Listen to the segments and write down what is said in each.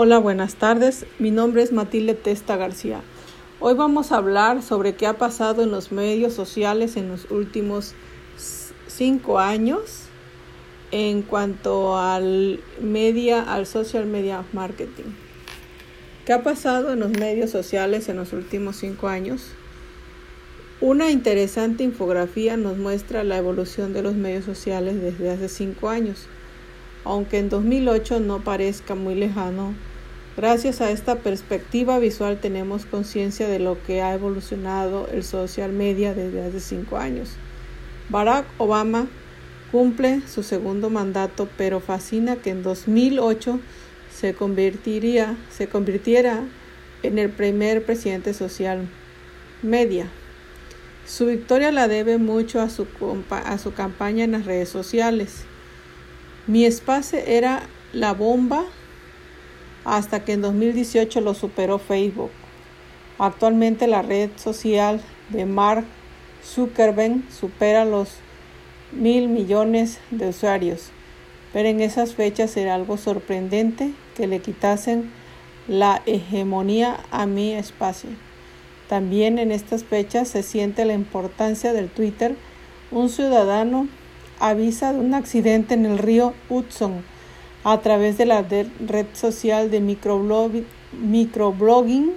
Hola, buenas tardes. Mi nombre es Matilde Testa García. Hoy vamos a hablar sobre qué ha pasado en los medios sociales en los últimos cinco años en cuanto al media, al social media marketing. ¿Qué ha pasado en los medios sociales en los últimos cinco años? Una interesante infografía nos muestra la evolución de los medios sociales desde hace cinco años aunque en 2008 no parezca muy lejano. Gracias a esta perspectiva visual tenemos conciencia de lo que ha evolucionado el social media desde hace cinco años. Barack Obama cumple su segundo mandato, pero fascina que en 2008 se, convertiría, se convirtiera en el primer presidente social media. Su victoria la debe mucho a su, a su campaña en las redes sociales. Mi espacio era la bomba hasta que en 2018 lo superó Facebook. Actualmente la red social de Mark Zuckerberg supera los mil millones de usuarios, pero en esas fechas era algo sorprendente que le quitasen la hegemonía a mi espacio. También en estas fechas se siente la importancia del Twitter. Un ciudadano avisa de un accidente en el río Hudson a través de la red social de microblogging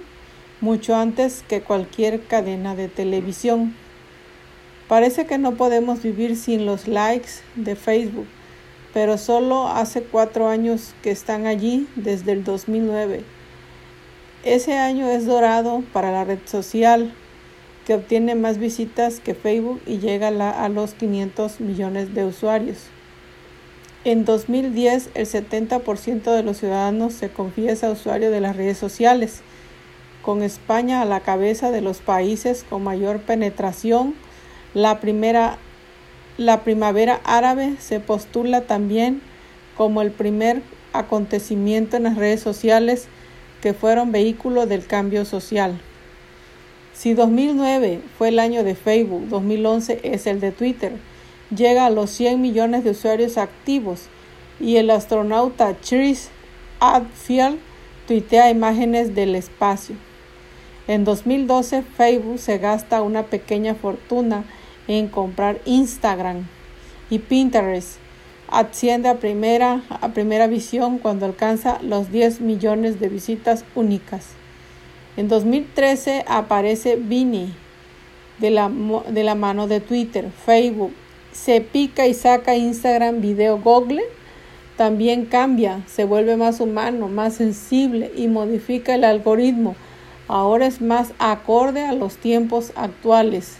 mucho antes que cualquier cadena de televisión. Parece que no podemos vivir sin los likes de Facebook, pero solo hace cuatro años que están allí desde el 2009. Ese año es dorado para la red social que obtiene más visitas que Facebook y llega a los 500 millones de usuarios. En 2010, el 70% de los ciudadanos se confiesa usuario de las redes sociales, con España a la cabeza de los países con mayor penetración. La, primera, la primavera árabe se postula también como el primer acontecimiento en las redes sociales que fueron vehículo del cambio social. Si 2009 fue el año de Facebook, 2011 es el de Twitter. Llega a los 100 millones de usuarios activos y el astronauta Chris Hadfield tuitea imágenes del espacio. En 2012 Facebook se gasta una pequeña fortuna en comprar Instagram y Pinterest asciende a primera, a primera visión cuando alcanza los 10 millones de visitas únicas. En 2013 aparece Vini de la, de la mano de Twitter, Facebook. Se pica y saca Instagram video Google. También cambia, se vuelve más humano, más sensible y modifica el algoritmo. Ahora es más acorde a los tiempos actuales.